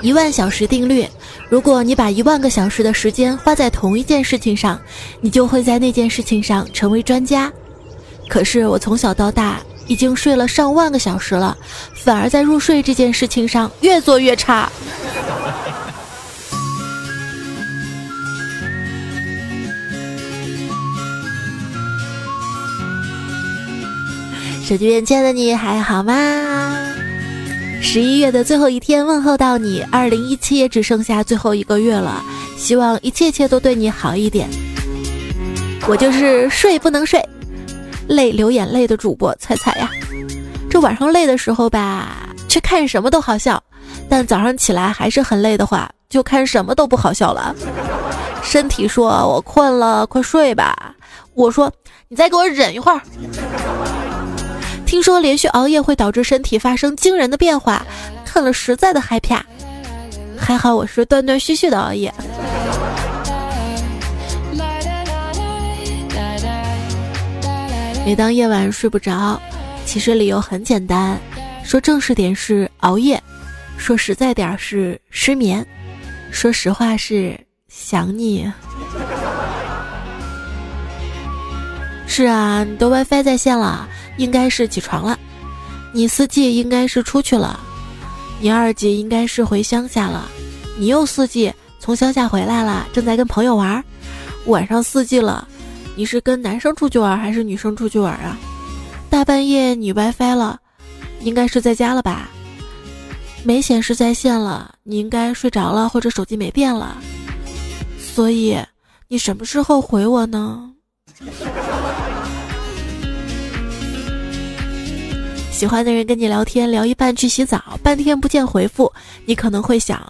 一万小时定律：如果你把一万个小时的时间花在同一件事情上，你就会在那件事情上成为专家。可是我从小到大已经睡了上万个小时了，反而在入睡这件事情上越做越差。手机边亲爱的你还好吗？十一月的最后一天，问候到你。二零一七也只剩下最后一个月了，希望一切切都对你好一点。我就是睡不能睡，泪流眼泪的主播彩彩呀。这晚上累的时候吧，却看什么都好笑；但早上起来还是很累的话，就看什么都不好笑了。身体说我困了，快睡吧。我说你再给我忍一会儿。听说连续熬夜会导致身体发生惊人的变化，看了实在的害怕。还好我是断断续续的熬夜。每当夜晚睡不着，其实理由很简单，说正式点是熬夜，说实在点是失眠，说实话是想你。是啊，你的 WiFi 在线了。应该是起床了，你四季应该是出去了，你二季应该是回乡下了，你又四季从乡下回来了，正在跟朋友玩。晚上四季了，你是跟男生出去玩还是女生出去玩啊？大半夜你 WiFi 了，应该是在家了吧？没显示在线了，你应该睡着了或者手机没电了。所以你什么时候回我呢？喜欢的人跟你聊天，聊一半去洗澡，半天不见回复，你可能会想，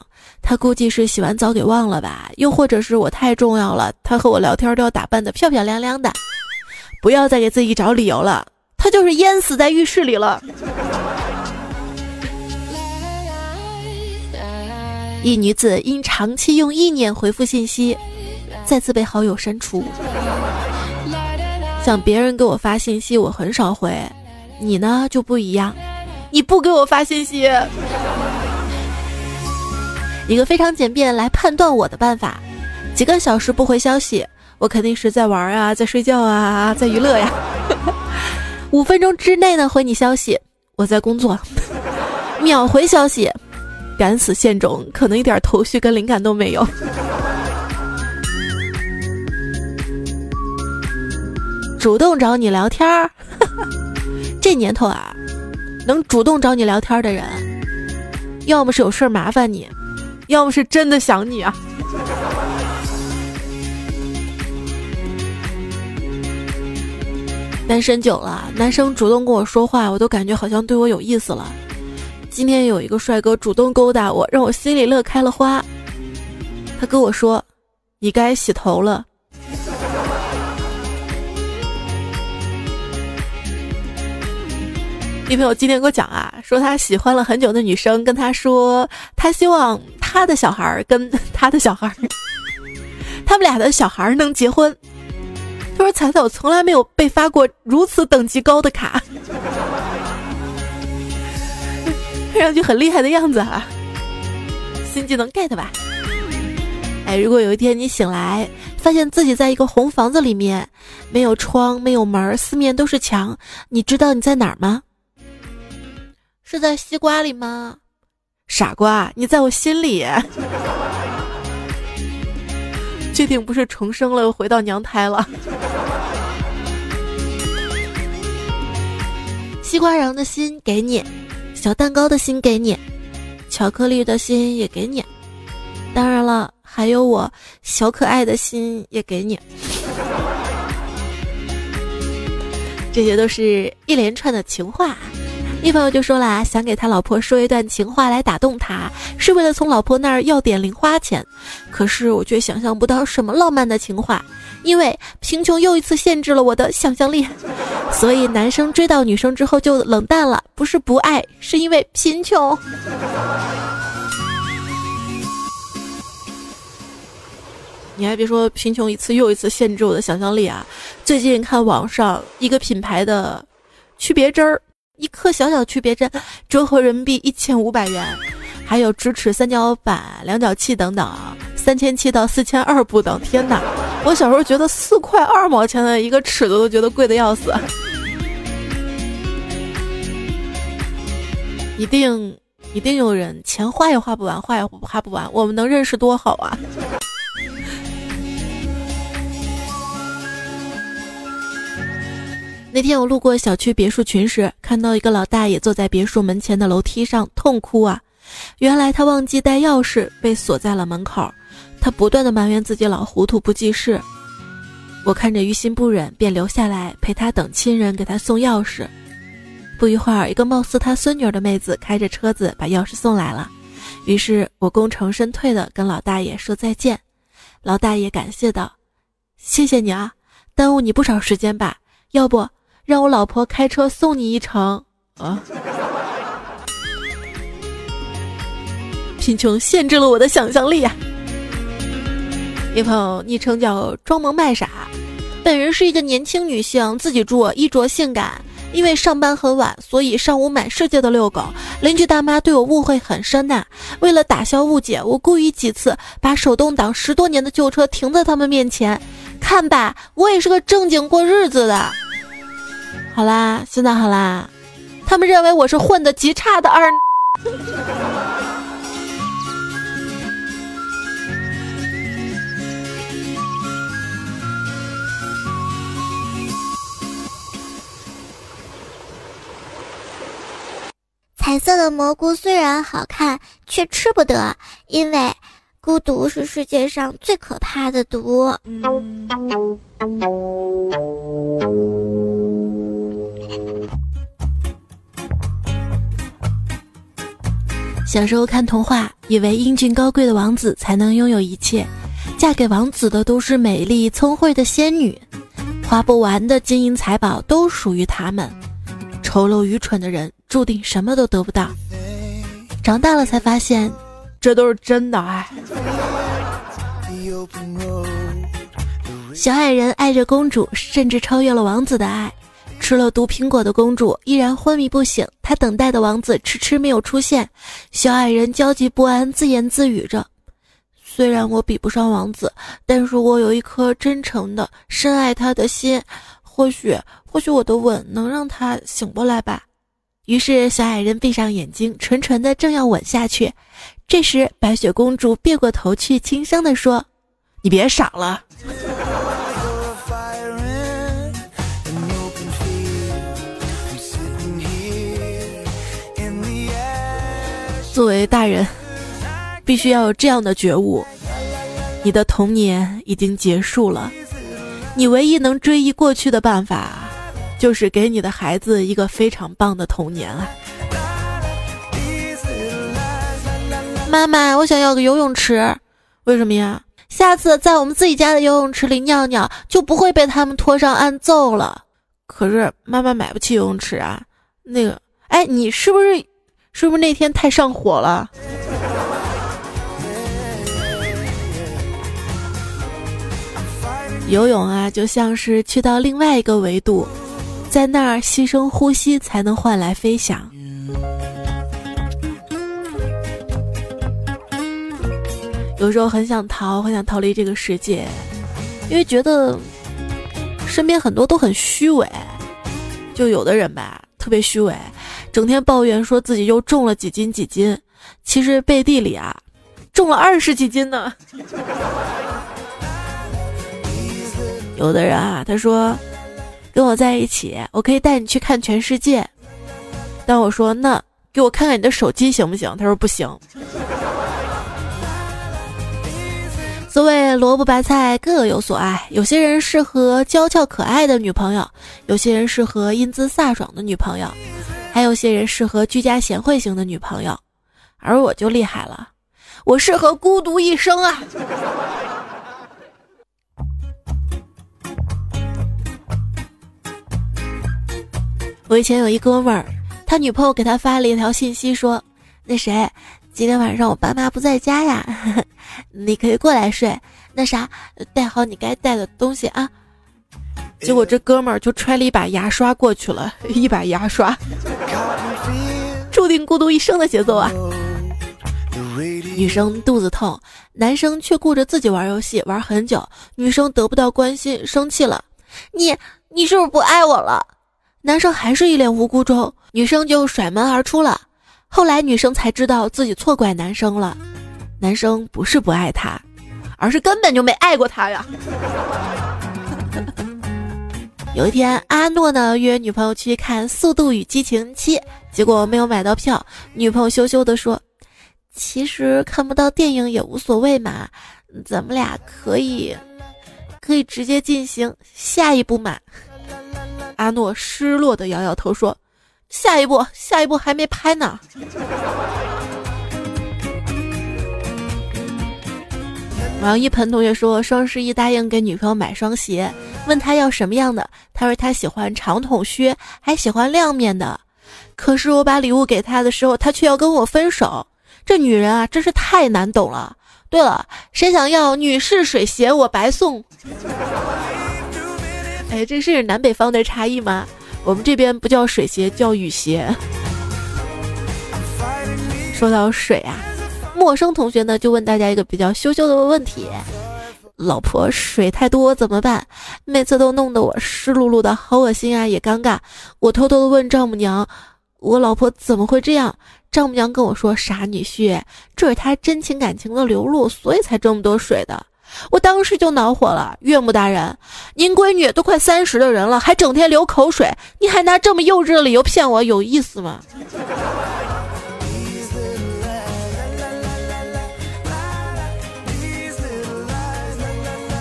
他估计是洗完澡给忘了吧？又或者是我太重要了，他和我聊天都要打扮的漂漂亮亮的。不要再给自己找理由了，他就是淹死在浴室里了。一女子因长期用意念回复信息，再次被好友删除。像别人给我发信息，我很少回。你呢就不一样，你不给我发信息。一个非常简便来判断我的办法：几个小时不回消息，我肯定是在玩啊，在睡觉啊，在娱乐呀。五分钟之内呢回你消息，我在工作。秒回消息，敢死现种，可能一点头绪跟灵感都没有。主动找你聊天儿。这年头啊，能主动找你聊天的人，要么是有事儿麻烦你，要么是真的想你啊。单身久了，男生主动跟我说话，我都感觉好像对我有意思了。今天有一个帅哥主动勾搭我，让我心里乐开了花。他跟我说：“你该洗头了。”女朋友今天给我讲啊，说他喜欢了很久的女生跟他说，他希望他的小孩跟他的小孩，他们俩的小孩能结婚。他说：“彩彩，我从来没有被发过如此等级高的卡，看上去很厉害的样子啊。”新技能 get 吧？哎，如果有一天你醒来，发现自己在一个红房子里面，没有窗，没有门，四面都是墙，你知道你在哪儿吗？是在西瓜里吗？傻瓜，你在我心里。确定不是重生了，回到娘胎了。西瓜瓤的心给你，小蛋糕的心给你，巧克力的心也给你。当然了，还有我小可爱的心也给你。这些都是一连串的情话。一朋友就说了，想给他老婆说一段情话来打动他，是为了从老婆那儿要点零花钱。可是我却想象不到什么浪漫的情话，因为贫穷又一次限制了我的想象力。所以男生追到女生之后就冷淡了，不是不爱，是因为贫穷。你还别说，贫穷一次又一次限制我的想象力啊！最近看网上一个品牌的区别针儿。一颗小小区别针折合人民币一千五百元，还有直尺三角板、量角器等等，三千七到四千二不等。天哪！我小时候觉得四块二毛钱的一个尺子都觉得贵的要死。一定一定有人钱花也花不完，花也花不完。我们能认识多好啊！那天我路过小区别墅群时，看到一个老大爷坐在别墅门前的楼梯上痛哭啊！原来他忘记带钥匙，被锁在了门口。他不断的埋怨自己老糊涂不记事。我看着于心不忍，便留下来陪他等亲人给他送钥匙。不一会儿，一个貌似他孙女的妹子开着车子把钥匙送来了。于是我功成身退的跟老大爷说再见。老大爷感谢道：“谢谢你啊，耽误你不少时间吧？要不？”让我老婆开车送你一程啊！贫穷限制了我的想象力啊！一朋友昵称叫装萌卖傻，本人是一个年轻女性，自己住，衣着性感。因为上班很晚，所以上午满世界的遛狗。邻居大妈对我误会很深呐。为了打消误解，我故意几次把手动挡十多年的旧车停在他们面前，看吧，我也是个正经过日子的。好啦，现在好啦，他们认为我是混的极差的二。彩色的蘑菇虽然好看，却吃不得，因为孤独是世界上最可怕的毒。小时候看童话，以为英俊高贵的王子才能拥有一切，嫁给王子的都是美丽聪慧的仙女，花不完的金银财宝都属于他们。丑陋愚蠢的人注定什么都得不到。长大了才发现，这都是真的爱。小矮人爱着公主，甚至超越了王子的爱。吃了毒苹果的公主依然昏迷不醒，她等待的王子迟迟没有出现。小矮人焦急不安，自言自语着：“虽然我比不上王子，但是我有一颗真诚的、深爱他的心，或许，或许我的吻能让他醒过来吧。”于是，小矮人闭上眼睛，纯纯的正要吻下去，这时，白雪公主别过头去，轻声地说：“你别傻了。”作为大人，必须要有这样的觉悟：你的童年已经结束了，你唯一能追忆过去的办法，就是给你的孩子一个非常棒的童年啊！妈妈，我想要个游泳池，为什么呀？下次在我们自己家的游泳池里尿尿，就不会被他们拖上岸揍了。可是妈妈买不起游泳池啊。那个，哎，你是不是？是不是那天太上火了？游泳啊，就像是去到另外一个维度，在那儿牺牲呼吸才能换来飞翔。有时候很想逃，很想逃离这个世界，因为觉得身边很多都很虚伪。就有的人吧，特别虚伪。整天抱怨说自己又重了几斤几斤，其实背地里啊，重了二十几斤呢。有的人啊，他说跟我在一起，我可以带你去看全世界。但我说那给我看看你的手机行不行？他说不行。所谓萝卜白菜各有所爱，有些人适合娇俏可爱的女朋友，有些人适合英姿飒爽的女朋友。还有些人适合居家贤惠型的女朋友，而我就厉害了，我适合孤独一生啊！我以前有一哥们儿，他女朋友给他发了一条信息，说：“那谁，今天晚上我爸妈不在家呀，你可以过来睡。那啥，带好你该带的东西啊。”结果这哥们儿就揣了一把牙刷过去了，一把牙刷，注定孤独一生的节奏啊！女生肚子痛，男生却顾着自己玩游戏玩很久，女生得不到关心，生气了。你你是不是不爱我了？男生还是一脸无辜中，女生就甩门而出了。后来女生才知道自己错怪男生了，男生不是不爱她，而是根本就没爱过她呀。有一天，阿诺呢约女朋友去看《速度与激情七》，结果没有买到票。女朋友羞羞地说：“其实看不到电影也无所谓嘛，咱们俩可以，可以直接进行下一步嘛。”阿诺失落的摇摇头说：“下一步，下一步还没拍呢。”王一盆同学说，双十一答应给女朋友买双鞋，问他要什么样的，他说他喜欢长筒靴，还喜欢亮面的。可是我把礼物给他的时候，他却要跟我分手。这女人啊，真是太难懂了。对了，谁想要女士水鞋，我白送。哎，这是南北方的差异吗？我们这边不叫水鞋，叫雨鞋。说到水啊。陌生同学呢，就问大家一个比较羞羞的问题：老婆水太多怎么办？每次都弄得我湿漉漉的，好恶心啊，也尴尬。我偷偷的问丈母娘：“我老婆怎么会这样？”丈母娘跟我说：“傻女婿，这是她真情感情的流露，所以才这么多水的。”我当时就恼火了：“岳母大人，您闺女都快三十的人了，还整天流口水，你还拿这么幼稚的理由骗我，有意思吗？”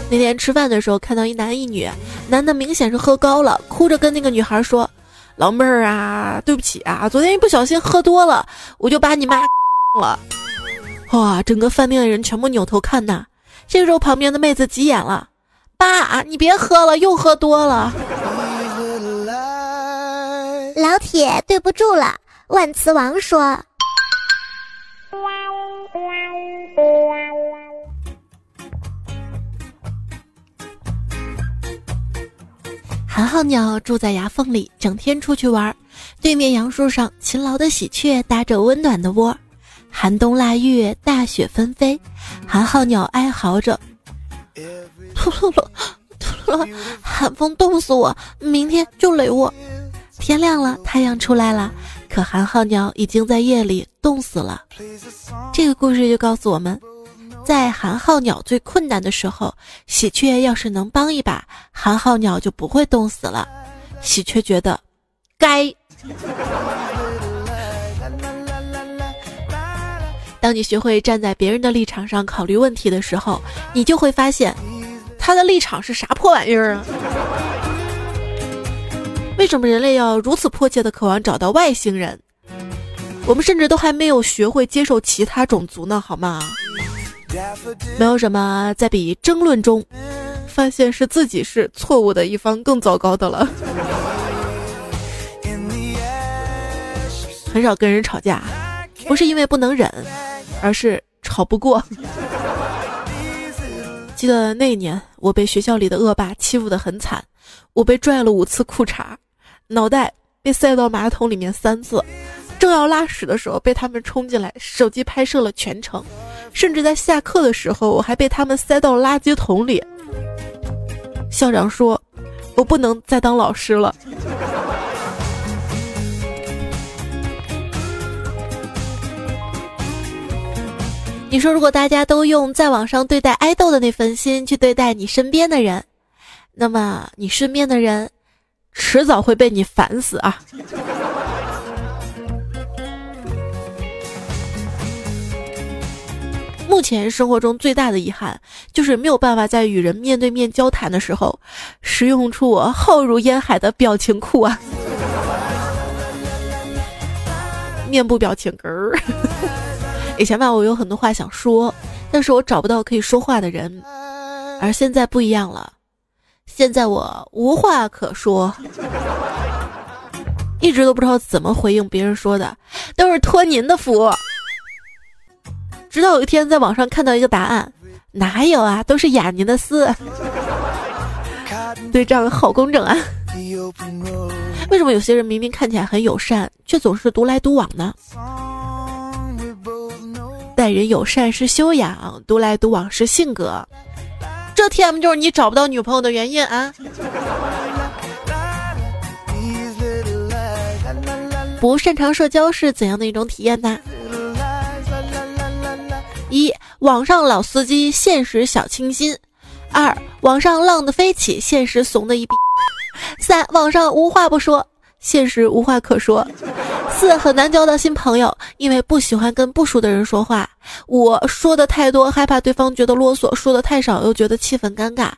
那天吃饭的时候，看到一男一女，男的明显是喝高了，哭着跟那个女孩说：“老妹儿啊，对不起啊，昨天一不小心喝多了，我就把你妈了。”哇，整个饭店的人全部扭头看呐。这个时候，旁边的妹子急眼了：“爸，你别喝了，又喝多了。”老铁，对不住了。万磁王说。寒号鸟住在牙缝里，整天出去玩。对面杨树上，勤劳的喜鹊搭着温暖的窝。寒冬腊月，大雪纷飞，寒号鸟哀嚎着：“突噜噜，突噜噜，寒风冻死我，明天就垒窝。”天亮了，太阳出来了，可寒号鸟已经在夜里冻死了。这个故事就告诉我们。在寒号鸟最困难的时候，喜鹊要是能帮一把，寒号鸟就不会冻死了。喜鹊觉得，该。当你学会站在别人的立场上考虑问题的时候，你就会发现，他的立场是啥破玩意儿啊？为什么人类要如此迫切的渴望找到外星人？我们甚至都还没有学会接受其他种族呢，好吗？没有什么在比争论中发现是自己是错误的一方更糟糕的了。很少跟人吵架，不是因为不能忍，而是吵不过。记得那年，我被学校里的恶霸欺负的很惨，我被拽了五次裤衩，脑袋被塞到马桶里面三次。正要拉屎的时候，被他们冲进来，手机拍摄了全程，甚至在下课的时候，我还被他们塞到垃圾桶里。校长说：“我不能再当老师了。”你说，如果大家都用在网上对待爱豆的那份心去对待你身边的人，那么你身边的人，迟早会被你烦死啊！目前生活中最大的遗憾，就是没有办法在与人面对面交谈的时候，使用出我浩如烟海的表情库啊！面部表情根儿。以前吧，我有很多话想说，但是我找不到可以说话的人，而现在不一样了，现在我无话可说，一直都不知道怎么回应别人说的，都是托您的福。直到有一天在网上看到一个答案，哪有啊，都是雅尼的丝。对账好工整啊！为什么有些人明明看起来很友善，却总是独来独往呢？待人友善是修养，独来独往是性格。这 T M 就是你找不到女朋友的原因啊！不擅长社交是怎样的一种体验呢？一网上老司机，现实小清新；二网上浪的飞起，现实怂的一逼；三网上无话不说，现实无话可说；四很难交到新朋友，因为不喜欢跟不熟的人说话；五说的太多，害怕对方觉得啰嗦；说的太少，又觉得气氛尴尬；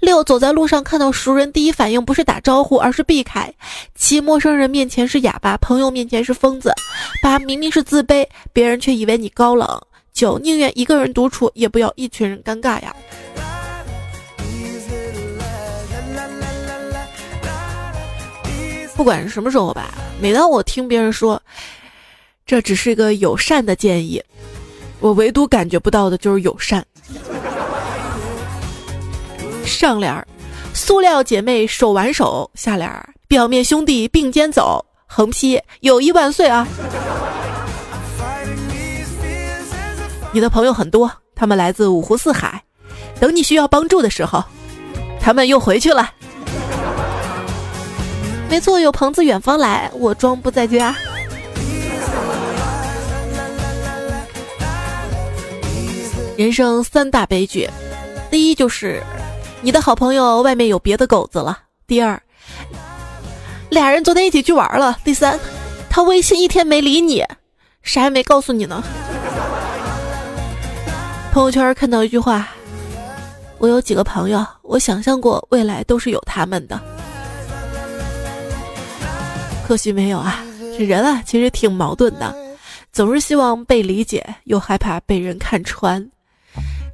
六走在路上看到熟人，第一反应不是打招呼，而是避开；七陌生人面前是哑巴，朋友面前是疯子；八明明是自卑，别人却以为你高冷。九宁愿一个人独处，也不要一群人尴尬呀。不管是什么时候吧，每当我听别人说这只是一个友善的建议，我唯独感觉不到的就是友善。上联儿，塑料姐妹手挽手；下联儿，表面兄弟并肩走；横批，友谊万岁啊！你的朋友很多，他们来自五湖四海，等你需要帮助的时候，他们又回去了。没错，有朋自远方来，我装不在家。人生三大悲剧，第一就是你的好朋友外面有别的狗子了；第二，俩人昨天一起去玩了；第三，他微信一天没理你，啥也没告诉你呢。朋友圈看到一句话：“我有几个朋友，我想象过未来都是有他们的。”可惜没有啊！这人啊，其实挺矛盾的，总是希望被理解，又害怕被人看穿。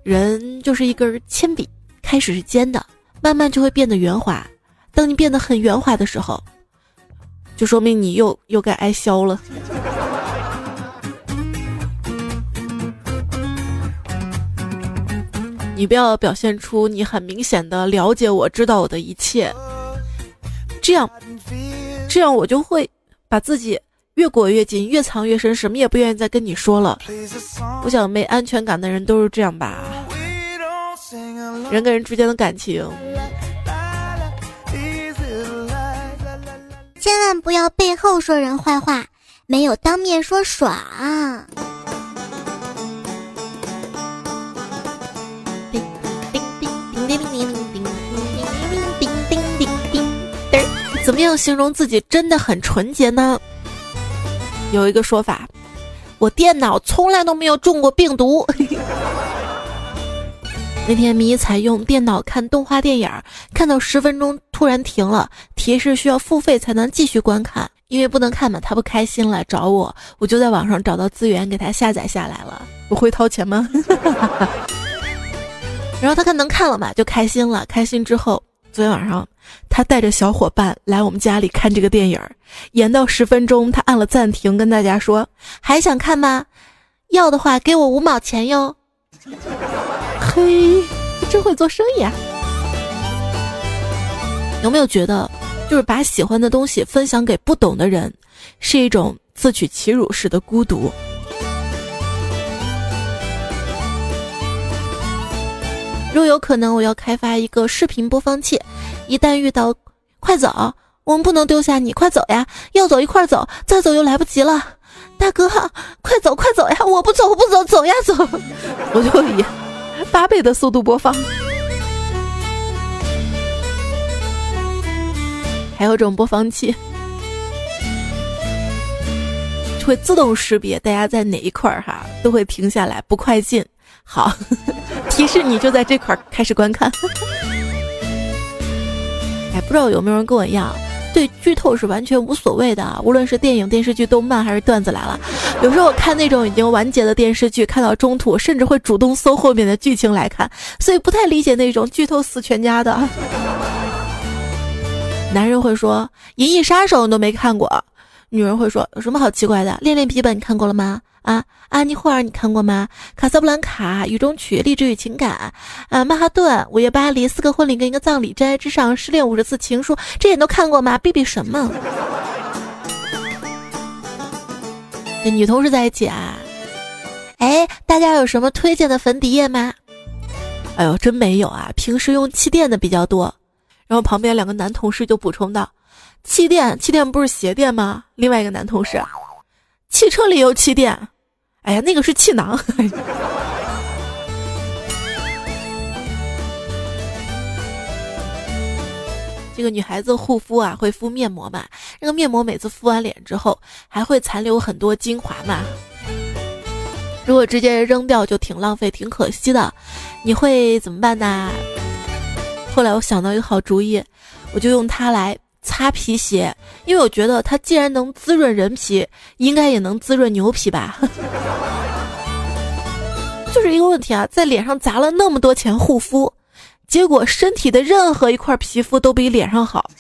人就是一根铅笔，开始是尖的，慢慢就会变得圆滑。当你变得很圆滑的时候，就说明你又又该挨削了。你不要表现出你很明显的了解我知道我的一切，这样，这样我就会把自己越裹越紧，越藏越深，什么也不愿意再跟你说了。我想没安全感的人都是这样吧。人跟人之间的感情，千万不要背后说人坏话，没有当面说爽。怎么样形容自己真的很纯洁呢？有一个说法，我电脑从来都没有中过病毒。那天迷彩用电脑看动画电影，看到十分钟突然停了，提示需要付费才能继续观看，因为不能看嘛，他不开心了找我，我就在网上找到资源给他下载下来了。我会掏钱吗？然后他看能看了嘛，就开心了。开心之后。昨天晚上，他带着小伙伴来我们家里看这个电影，演到十分钟，他按了暂停，跟大家说：“还想看吗？要的话给我五毛钱哟。”嘿，真会做生意啊！有没有觉得，就是把喜欢的东西分享给不懂的人，是一种自取其辱式的孤独？若有可能，我要开发一个视频播放器。一旦遇到，快走！我们不能丢下你，快走呀！要走一块走，再走又来不及了。大哥，快走快走呀！我不走，我不走，走呀走！我就以八倍的速度播放。还有这种播放器，会自动识别大家在哪一块儿哈，都会停下来，不快进。好，提示你就在这块开始观看。哎，不知道有没有人跟我一样，对剧透是完全无所谓的。无论是电影、电视剧、动漫还是段子来了，有时候我看那种已经完结的电视剧，看到中途甚至会主动搜后面的剧情来看，所以不太理解那种剧透死全家的。男人会说《银翼杀手》你都没看过，女人会说有什么好奇怪的，《恋恋笔记本》你看过了吗？啊，安妮霍尔你看过吗？卡萨布兰卡、雨中曲、励志与情感，啊，曼哈顿、午夜巴黎、四个婚礼跟一个葬礼、真爱至上、失恋五十次情书，这些都看过吗？比比什么？跟女同事在一起啊？哎，大家有什么推荐的粉底液吗？哎呦，真没有啊！平时用气垫的比较多。然后旁边两个男同事就补充道：“气垫，气垫不是鞋垫吗？”另外一个男同事：“汽车里有气垫。”哎呀，那个是气囊。这个女孩子护肤啊，会敷面膜嘛？那个面膜每次敷完脸之后，还会残留很多精华嘛？如果直接扔掉，就挺浪费，挺可惜的。你会怎么办呢？后来我想到一个好主意，我就用它来擦皮鞋，因为我觉得它既然能滋润人皮，应该也能滋润牛皮吧。就是一个问题啊，在脸上砸了那么多钱护肤。结果身体的任何一块皮肤都比脸上好。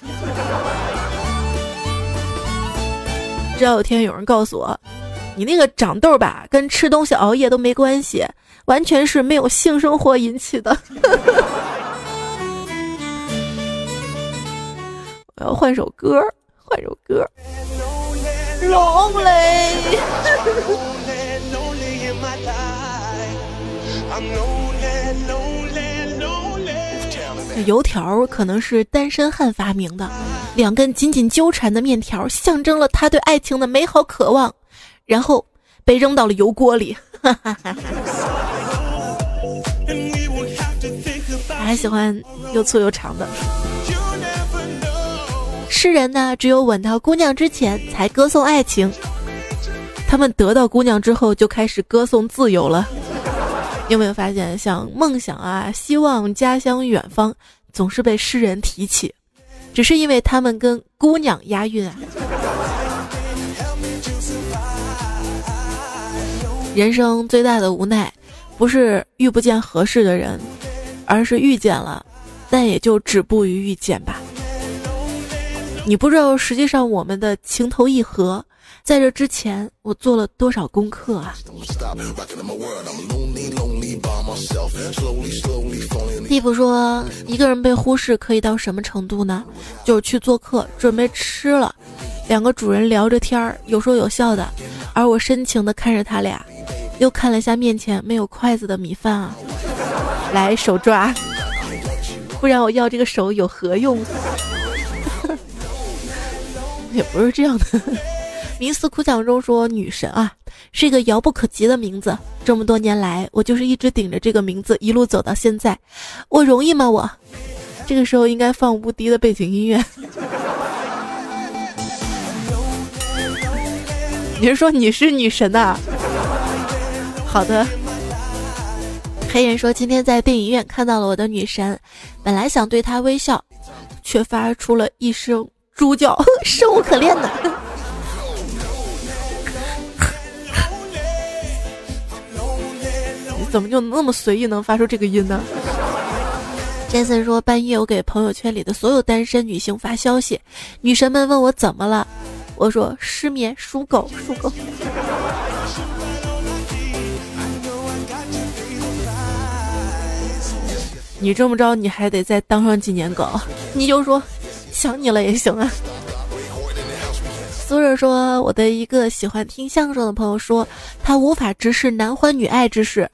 直到有天有人告诉我，你那个长痘吧，跟吃东西熬夜都没关系，完全是没有性生活引起的。我要换首歌，换首歌。Lonely。油条可能是单身汉发明的，两根紧紧纠缠的面条象征了他对爱情的美好渴望，然后被扔到了油锅里。还喜欢又粗又长的。诗人呢，只有吻到姑娘之前才歌颂爱情，他们得到姑娘之后就开始歌颂自由了。你有没有发现，像梦想啊、希望、家乡、远方，总是被诗人提起，只是因为他们跟姑娘押韵啊。人生最大的无奈，不是遇不见合适的人，而是遇见了，但也就止步于遇见吧。你不知道，实际上我们的情投意合。在这之前，我做了多少功课啊？地普说，一个人被忽视可以到什么程度呢？就是去做客，准备吃了，两个主人聊着天儿，有说有笑的，而我深情地看着他俩，又看了一下面前没有筷子的米饭啊，来手抓，不然我要这个手有何用？也不是这样的。冥思苦想中说：“女神啊，是一个遥不可及的名字。这么多年来，我就是一直顶着这个名字一路走到现在，我容易吗？我这个时候应该放无敌的背景音乐。你是说你是女神呐？好的。黑人说今天在电影院看到了我的女神，本来想对她微笑，却发出了一声猪叫，生无可恋的。”怎么就那么随意能发出这个音呢？Jason 说半夜我给朋友圈里的所有单身女性发消息，女神们问我怎么了，我说失眠，属狗，属狗。你这么着，你还得再当上几年狗，你就说想你了也行啊。苏热说：“我的一个喜欢听相声的朋友说，他无法直视男欢女爱之事，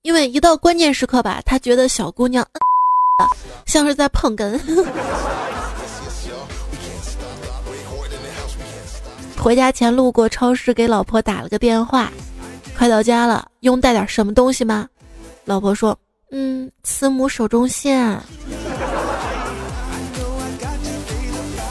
因为一到关键时刻吧，他觉得小姑娘 像是在碰哏。回家前路过超市，给老婆打了个电话，快到家了，用带点什么东西吗？老婆说：嗯，慈母手中线。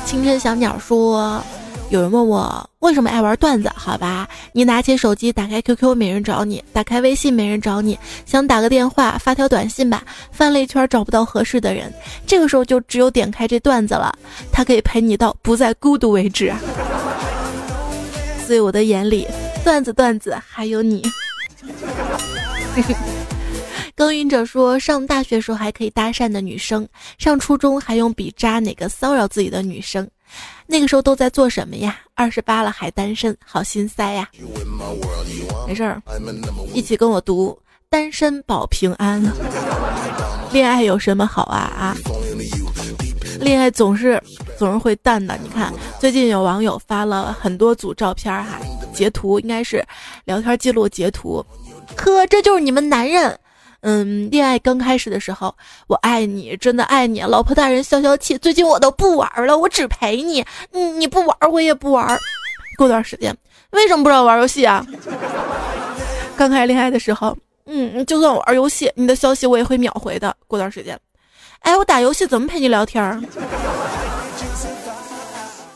青春小鸟说。”有人问我为什么爱玩段子？好吧，你拿起手机，打开 QQ，没人找你；打开微信，没人找你。想打个电话，发条短信吧，翻了一圈找不到合适的人。这个时候就只有点开这段子了，它可以陪你到不再孤独为止。所以我的眼里，段子段子还有你。耕耘者说，上大学时候还可以搭讪的女生，上初中还用笔扎哪个骚扰自己的女生。那个时候都在做什么呀？二十八了还单身，好心塞呀！没事儿，一起跟我读《单身保平安》。恋爱有什么好啊啊？恋爱总是总是会淡的。你看，最近有网友发了很多组照片哈，截图应该是聊天记录截图，呵，这就是你们男人。嗯，恋爱刚开始的时候，我爱你，真的爱你。老婆大人消消气，最近我都不玩了，我只陪你。你你不玩，我也不玩。过段时间，为什么不让我玩游戏啊？刚开始恋爱的时候，嗯，就算我玩游戏，你的消息我也会秒回的。过段时间，哎，我打游戏怎么陪你聊天？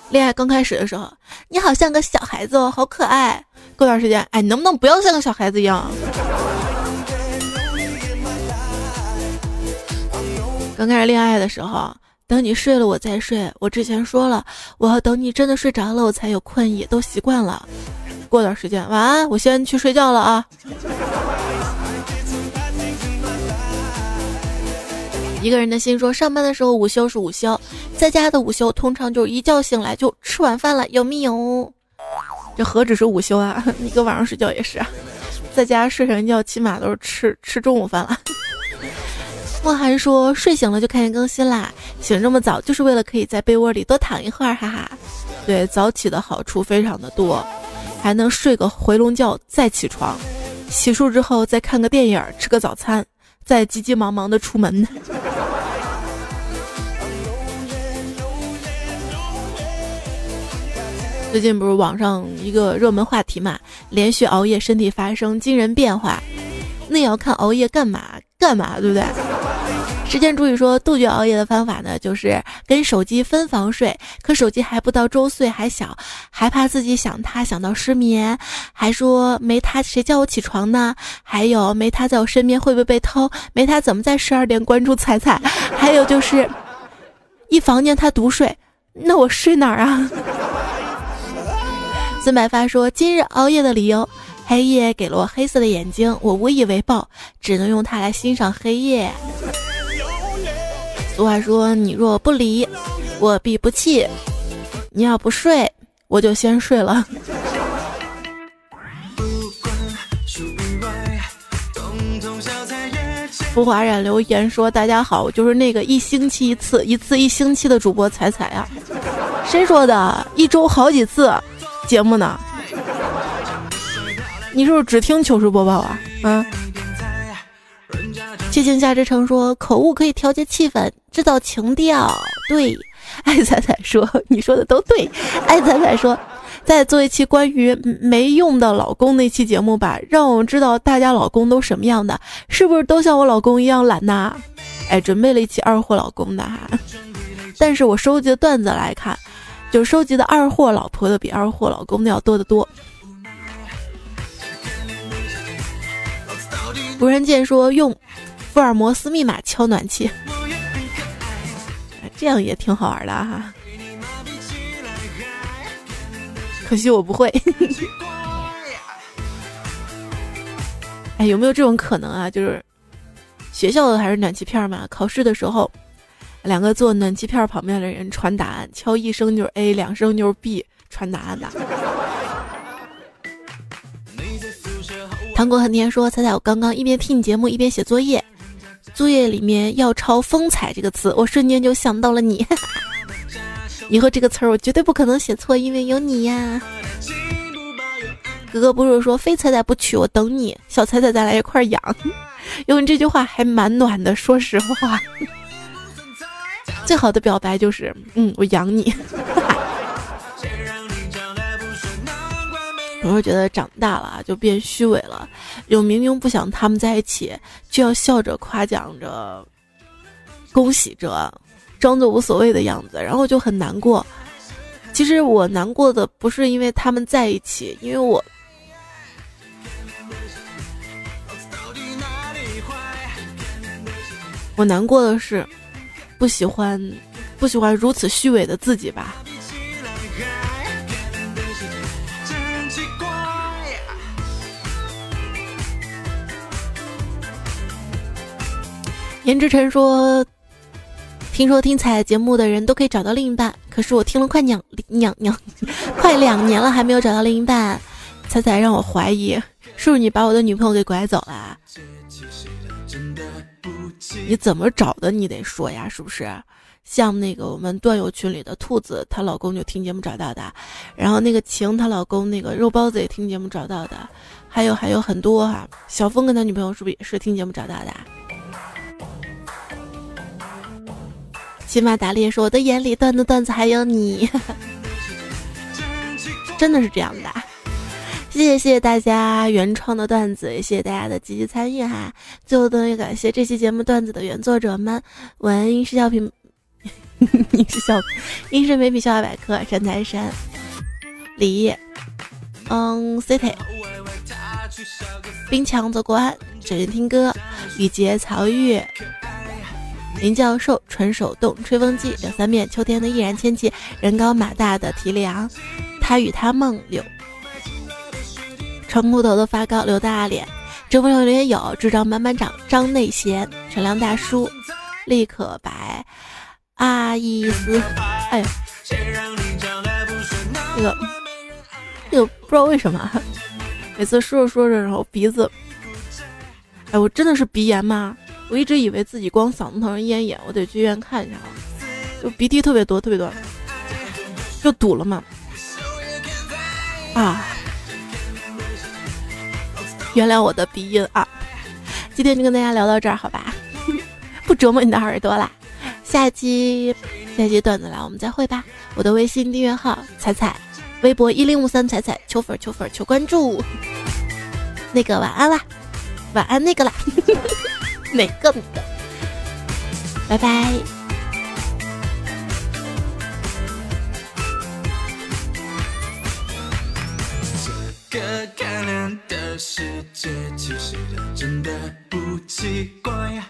恋爱刚开始的时候，你好像个小孩子哦，好可爱。过段时间，哎，你能不能不要像个小孩子一样？刚开始恋爱的时候，等你睡了我再睡。我之前说了，我要等你真的睡着了，我才有困意，都习惯了。过段时间，晚安，我先去睡觉了啊。一个人的心说，上班的时候午休是午休，在家的午休通常就是一觉醒来就吃晚饭了，有没有？这何止是午休啊，你个晚上睡觉也是啊，在家睡上一觉，起码都是吃吃中午饭了。莫寒说：“睡醒了就看见更新啦，醒这么早就是为了可以在被窝里多躺一会儿，哈哈。对，早起的好处非常的多，还能睡个回笼觉再起床，洗漱之后再看个电影，吃个早餐，再急急忙忙的出门。”最近不是网上一个热门话题嘛？连续熬夜身体发生惊人变化，那也要看熬夜干嘛干嘛，对不对？时间主语说，杜绝熬夜的方法呢，就是跟手机分房睡。可手机还不到周岁，还小，还怕自己想他想到失眠，还说没他谁叫我起床呢？还有没他在我身边会不会被偷？没他怎么在十二点关注彩彩？还有就是，一房间他独睡，那我睡哪儿啊？孙白发说，今日熬夜的理由，黑夜给了我黑色的眼睛，我无以为报，只能用它来欣赏黑夜。俗话说：“你若不离，我必不弃。你要不睡，我就先睡了。”浮华染留言说：“大家好，我就是那个一星期一次、一次一星期的主播彩彩啊。谁说的？一周好几次节目呢？你是不是只听糗事播报啊？啊？”七情夏之城说：“口误可以调节气氛，制造情调。”对，爱彩彩说：“你说的都对。”爱彩彩说：“再做一期关于没用的老公那期节目吧，让我们知道大家老公都什么样的，是不是都像我老公一样懒呐？”哎，准备了一期二货老公的哈，但是我收集的段子来看，就收集的二货老婆的比二货老公的要多得多。无人见说用。福尔摩斯密码敲暖气，这样也挺好玩的哈。可惜我不会。哎，有没有这种可能啊？就是学校的还是暖气片嘛？考试的时候，两个坐暖气片旁边的人传答案，敲一声就是 A，两声就是 B，传答案的。糖果很甜说：“彩彩，我刚刚一边听你节目一边写作业。”作业里面要抄“风采”这个词，我瞬间就想到了你。以后这个词儿我绝对不可能写错，因为有你呀。哥哥不是说非彩彩不娶，我等你，小彩彩再来一块养。因为这句话还蛮暖的，说实话。最好的表白就是，嗯，我养你。有时候觉得长大了就变虚伪了，就明明不想他们在一起，就要笑着夸奖着、恭喜着，装作无所谓的样子，然后就很难过。其实我难过的不是因为他们在一起，因为我我难过的是不喜欢不喜欢如此虚伪的自己吧。颜之晨说：“听说听彩节目的人都可以找到另一半，可是我听了快两两两 快两年了，还没有找到另一半。彩彩让我怀疑，是不是你把我的女朋友给拐走了？你怎么找的？你得说呀，是不是？像那个我们段友群里的兔子，她老公就听节目找到的，然后那个晴她老公那个肉包子也听节目找到的，还有还有很多哈。小峰跟他女朋友是不是也是听节目找到的？骑马打猎说：“我的眼里段子段子还有你，真的是这样的。”谢谢谢大家原创的段子，也谢谢大家的积极参与哈。最后，呢，也感谢这期节目段子的原作者们：文英是小品，你是小，英是美品笑话百科，山财山，李，嗯，City，冰强则过安，只人听歌，雨洁曹玉，林教授，纯手动吹风机，两三面，秋天的依然天气，人高马大的提梁，他与他梦柳。长裤头的发糕，刘大脸，周朋友也有，智障班班长，张内贤，陈亮大叔，立可白，阿伊斯，哎呀，那个，那个不知道为什么，每次说着说着，然后鼻子，哎，我真的是鼻炎吗？我一直以为自己光嗓子疼咽炎，我得去医院看一下啊，就鼻涕特别多，特别多，就堵了嘛，啊。原谅我的鼻音啊！今天就跟大家聊到这儿，好吧？不折磨你的耳朵啦。下期下期段子来，我们再会吧。我的微信订阅号彩彩，微博一零五三彩彩，求粉求粉求关注。那个晚安啦，晚安那个啦，哪个？拜拜。个干练的世界，其实真的不奇怪。